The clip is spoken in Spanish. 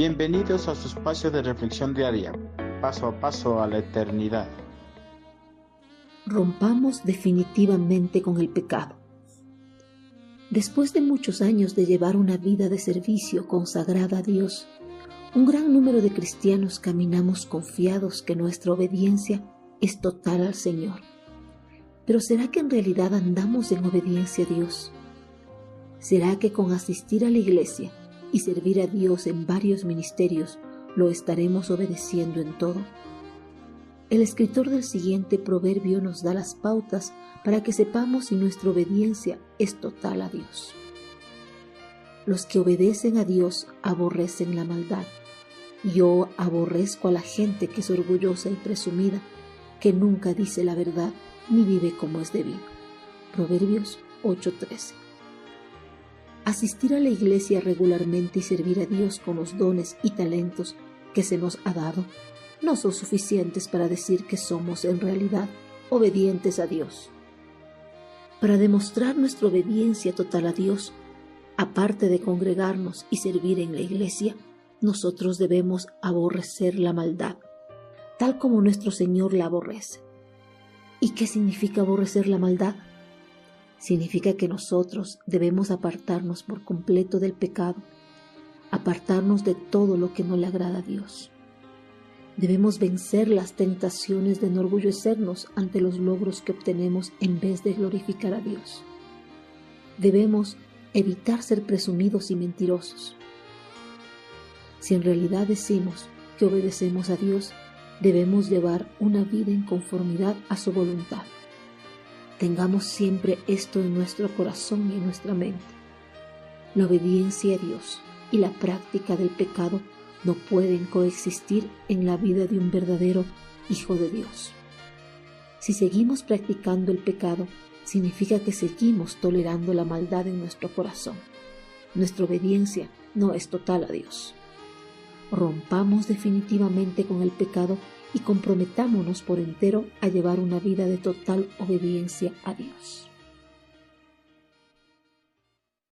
Bienvenidos a su espacio de reflexión diaria, paso a paso a la eternidad. Rompamos definitivamente con el pecado. Después de muchos años de llevar una vida de servicio consagrada a Dios, un gran número de cristianos caminamos confiados que nuestra obediencia es total al Señor. Pero ¿será que en realidad andamos en obediencia a Dios? ¿Será que con asistir a la iglesia y servir a Dios en varios ministerios, lo estaremos obedeciendo en todo. El escritor del siguiente proverbio nos da las pautas para que sepamos si nuestra obediencia es total a Dios. Los que obedecen a Dios aborrecen la maldad. Yo aborrezco a la gente que es orgullosa y presumida, que nunca dice la verdad ni vive como es debido. Proverbios 8:13 asistir a la iglesia regularmente y servir a Dios con los dones y talentos que se nos ha dado no son suficientes para decir que somos en realidad obedientes a Dios. Para demostrar nuestra obediencia total a Dios, aparte de congregarnos y servir en la iglesia, nosotros debemos aborrecer la maldad, tal como nuestro Señor la aborrece. ¿Y qué significa aborrecer la maldad? Significa que nosotros debemos apartarnos por completo del pecado, apartarnos de todo lo que no le agrada a Dios. Debemos vencer las tentaciones de enorgullecernos ante los logros que obtenemos en vez de glorificar a Dios. Debemos evitar ser presumidos y mentirosos. Si en realidad decimos que obedecemos a Dios, debemos llevar una vida en conformidad a su voluntad. Tengamos siempre esto en nuestro corazón y en nuestra mente. La obediencia a Dios y la práctica del pecado no pueden coexistir en la vida de un verdadero Hijo de Dios. Si seguimos practicando el pecado, significa que seguimos tolerando la maldad en nuestro corazón. Nuestra obediencia no es total a Dios. Rompamos definitivamente con el pecado y comprometámonos por entero a llevar una vida de total obediencia a Dios.